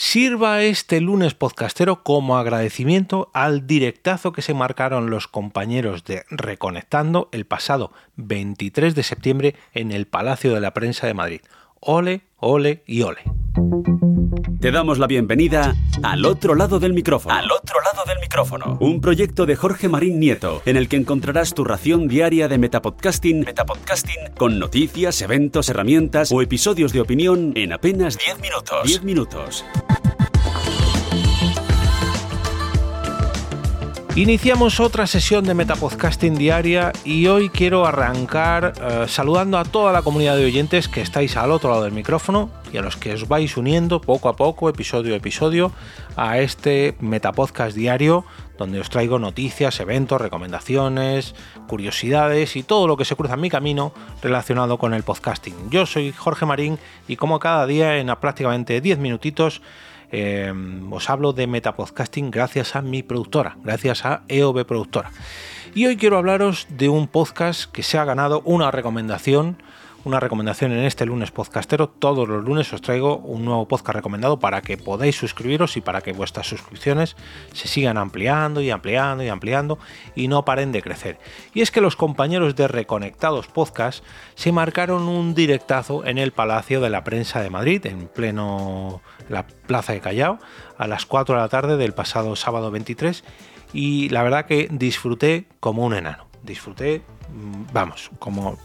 Sirva este lunes podcastero como agradecimiento al directazo que se marcaron los compañeros de Reconectando el pasado 23 de septiembre en el Palacio de la Prensa de Madrid. Ole, ole y ole. Te damos la bienvenida al otro lado del micrófono. Al otro lado del micrófono. Un proyecto de Jorge Marín Nieto, en el que encontrarás tu ración diaria de metapodcasting, metapodcasting con noticias, eventos, herramientas o episodios de opinión en apenas 10 minutos. 10 minutos. Iniciamos otra sesión de Metapodcasting diaria y hoy quiero arrancar eh, saludando a toda la comunidad de oyentes que estáis al otro lado del micrófono y a los que os vais uniendo poco a poco, episodio a episodio, a este Metapodcast diario donde os traigo noticias, eventos, recomendaciones, curiosidades y todo lo que se cruza en mi camino relacionado con el podcasting. Yo soy Jorge Marín y como cada día en prácticamente 10 minutitos eh, os hablo de metapodcasting gracias a mi productora, gracias a EOB Productora. Y hoy quiero hablaros de un podcast que se ha ganado una recomendación una recomendación en este lunes podcastero. Todos los lunes os traigo un nuevo podcast recomendado para que podáis suscribiros y para que vuestras suscripciones se sigan ampliando y ampliando y ampliando y no paren de crecer. Y es que los compañeros de Reconectados Podcast se marcaron un directazo en el Palacio de la Prensa de Madrid, en pleno la Plaza de Callao, a las 4 de la tarde del pasado sábado 23 y la verdad que disfruté como un enano. Disfruté, mm, vamos, como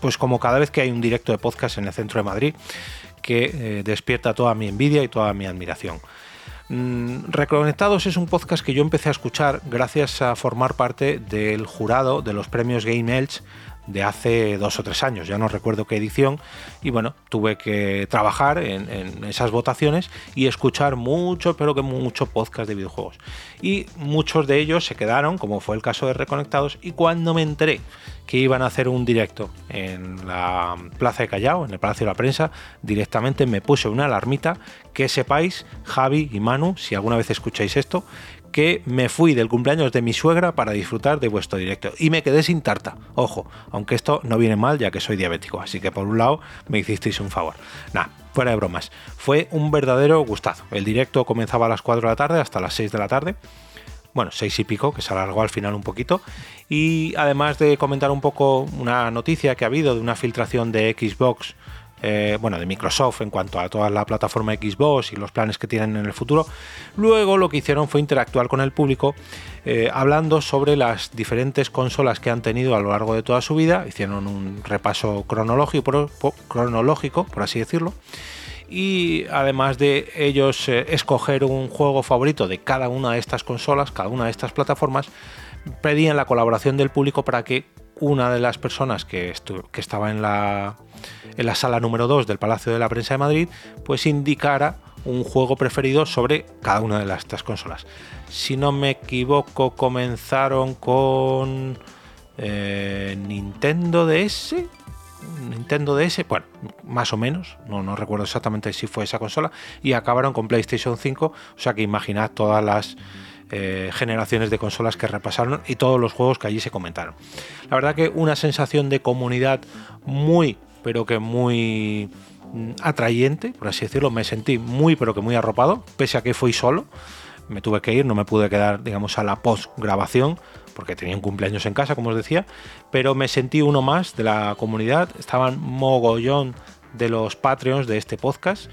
pues como cada vez que hay un directo de podcast en el centro de Madrid que eh, despierta toda mi envidia y toda mi admiración. Mm, Reconectados es un podcast que yo empecé a escuchar gracias a formar parte del jurado de los premios Game Elch de hace dos o tres años, ya no recuerdo qué edición, y bueno, tuve que trabajar en, esas votaciones y escuchar mucho, pero que mucho podcast de videojuegos. Y muchos de ellos se quedaron, como fue el caso de Reconectados, y cuando me enteré que iban a hacer un directo en la Plaza de Callao, en el Palacio de la Prensa, directamente me puse una alarmita que sepáis, Javi y Manu, si alguna vez escucháis esto, que me fui del cumpleaños de mi suegra para disfrutar de vuestro directo y me quedé sin tarta. Ojo, aunque esto no viene mal ya que soy diabético, así que por un lado me hicisteis un favor. Nada, fuera de bromas. Fue un verdadero gustazo. El directo comenzaba a las 4 de la tarde hasta las 6 de la tarde. Bueno, 6 y pico, que se alargó al final un poquito. Y además de comentar un poco una noticia que ha habido de una filtración de Xbox eh, bueno, de Microsoft en cuanto a toda la plataforma Xbox y los planes que tienen en el futuro. Luego lo que hicieron fue interactuar con el público eh, hablando sobre las diferentes consolas que han tenido a lo largo de toda su vida. Hicieron un repaso cronológico, por así decirlo y además de ellos eh, escoger un juego favorito de cada una de estas consolas, cada una de estas plataformas, pedían la colaboración del público para que una de las personas que, que estaba en la, en la sala número 2 del Palacio de la Prensa de Madrid, pues indicara un juego preferido sobre cada una de las, estas consolas. Si no me equivoco, comenzaron con eh, Nintendo DS. Nintendo DS, bueno, más o menos, no, no recuerdo exactamente si fue esa consola, y acabaron con PlayStation 5, o sea que imaginad todas las eh, generaciones de consolas que repasaron y todos los juegos que allí se comentaron. La verdad que una sensación de comunidad muy, pero que muy mm, atrayente, por así decirlo, me sentí muy, pero que muy arropado, pese a que fui solo, me tuve que ir, no me pude quedar, digamos, a la post grabación, porque tenía un cumpleaños en casa, como os decía, pero me sentí uno más de la comunidad, estaban mogollón de los Patreons de este podcast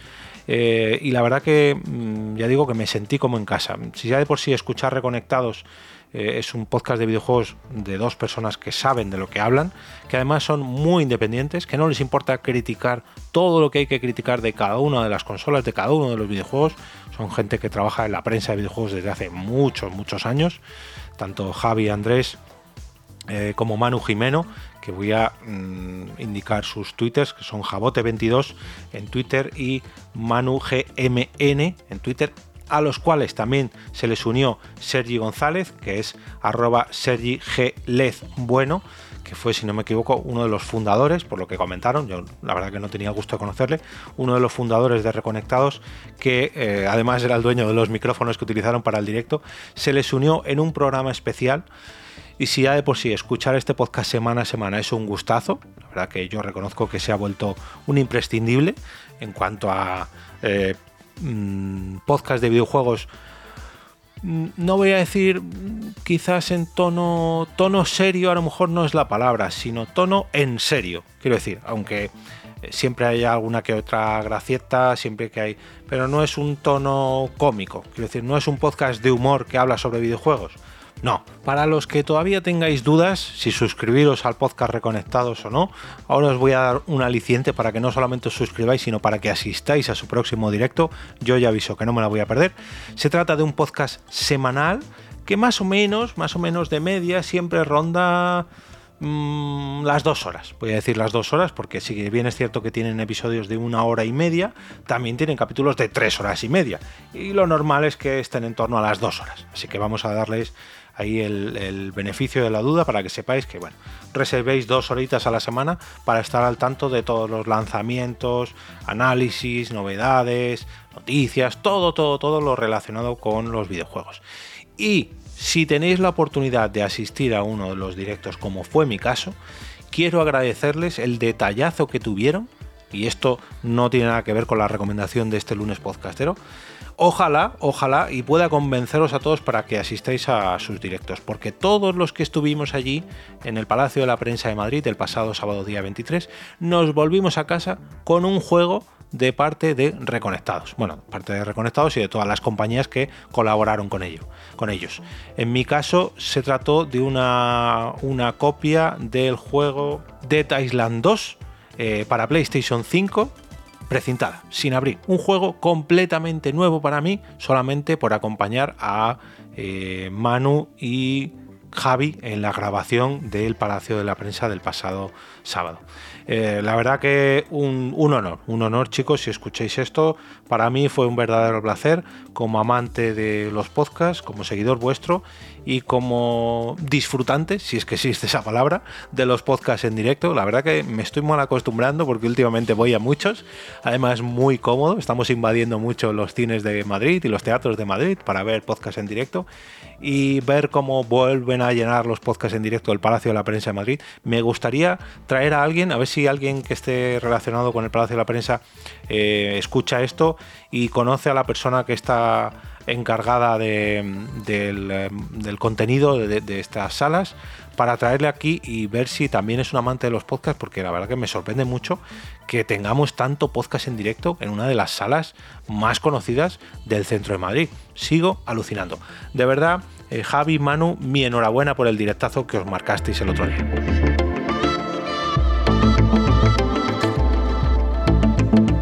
eh, y la verdad que mm, ya digo que me sentí como en casa. Si ya de por sí escuchar Reconectados eh, es un podcast de videojuegos de dos personas que saben de lo que hablan, que además son muy independientes, que no les importa criticar todo lo que hay que criticar de cada una de las consolas, de cada uno de los videojuegos. Son gente que trabaja en la prensa de videojuegos desde hace muchos, muchos años. Tanto Javi, Andrés eh, como Manu Jimeno, que voy a mm, indicar sus twitters, que son Jabote22 en Twitter y ManuGMN en Twitter, a los cuales también se les unió Sergi González, que es arroba Sergi G. Bueno, que fue, si no me equivoco, uno de los fundadores, por lo que comentaron, yo la verdad que no tenía gusto de conocerle, uno de los fundadores de Reconectados, que eh, además era el dueño de los micrófonos que utilizaron para el directo, se les unió en un programa especial y si ya de por sí escuchar este podcast semana a semana es un gustazo, la verdad que yo reconozco que se ha vuelto un imprescindible en cuanto a eh, mm, podcast de videojuegos mm, no voy a decir quizás en tono tono serio, a lo mejor no es la palabra, sino tono en serio. Quiero decir, aunque eh, siempre hay alguna que otra gracieta, siempre que hay, pero no es un tono cómico. Quiero decir, no es un podcast de humor que habla sobre videojuegos. No, para los que todavía tengáis dudas si suscribiros al podcast Reconectados o no, ahora os voy a dar un aliciente para que no solamente os suscribáis, sino para que asistáis a su próximo directo. Yo ya aviso que no me la voy a perder. Se trata de un podcast semanal que más o menos, más o menos de media, siempre ronda mm, las dos horas. Voy a decir las dos horas porque si bien es cierto que tienen episodios de una hora y media, también tienen capítulos de tres horas y media. Y lo normal es que estén en torno a las dos horas. Así que vamos a darles ahí el, beneficio de la duda para que sepáis que, bueno, reservéis dos horitas a la semana para estar al tanto de todos los lanzamientos, análisis, novedades, noticias, todo, todo, todo lo relacionado con los videojuegos. Y si tenéis la oportunidad de asistir a uno de los directos, como fue mi caso, quiero agradecerles el detallazo que tuvieron, y esto no tiene nada que ver con la recomendación de este lunes podcastero, ojalá, ojalá y pueda convenceros a todos para que asistáis a sus directos, porque todos los que estuvimos allí en el Palacio de la Prensa de Madrid el pasado sábado día 23, nos volvimos a casa con un juego de parte de Reconectados. Bueno, parte de Reconectados y de todas las compañías que colaboraron con, ello, con ellos. En mi caso se trató de una, una copia del juego Dead Island 2 eh, para PlayStation 5 precintada, sin abrir. Un juego completamente nuevo para mí, solamente por acompañar a eh, Manu y Javi en la grabación del Palacio de la Prensa del pasado sábado. Eh, la verdad que un, honor, un honor chicos, si escucháis esto, para mí fue un verdadero placer como amante de los podcasts, como seguidor vuestro y como disfrutante, si es que existe esa palabra, de los podcasts en directo. La verdad que me estoy mal acostumbrando porque últimamente voy a muchos, además muy cómodo, estamos invadiendo mucho los cines de Madrid y los teatros de Madrid para ver podcasts en directo y ver cómo vuelven a llenar los podcasts en directo del Palacio de la Prensa de Madrid. Me gustaría traer a alguien, a ver si alguien que esté relacionado con el Palacio de la Prensa eh, escucha esto y conoce a la persona que está encargada del, contenido de, estas salas para traerle aquí y ver si también es un amante de los podcasts, porque la verdad que me sorprende mucho que tengamos tanto podcast en directo en una de las salas más conocidas del centro de Madrid. Sigo alucinando. De verdad, eh, Javi, Manu, mi enhorabuena por el directazo que os marcasteis el otro día.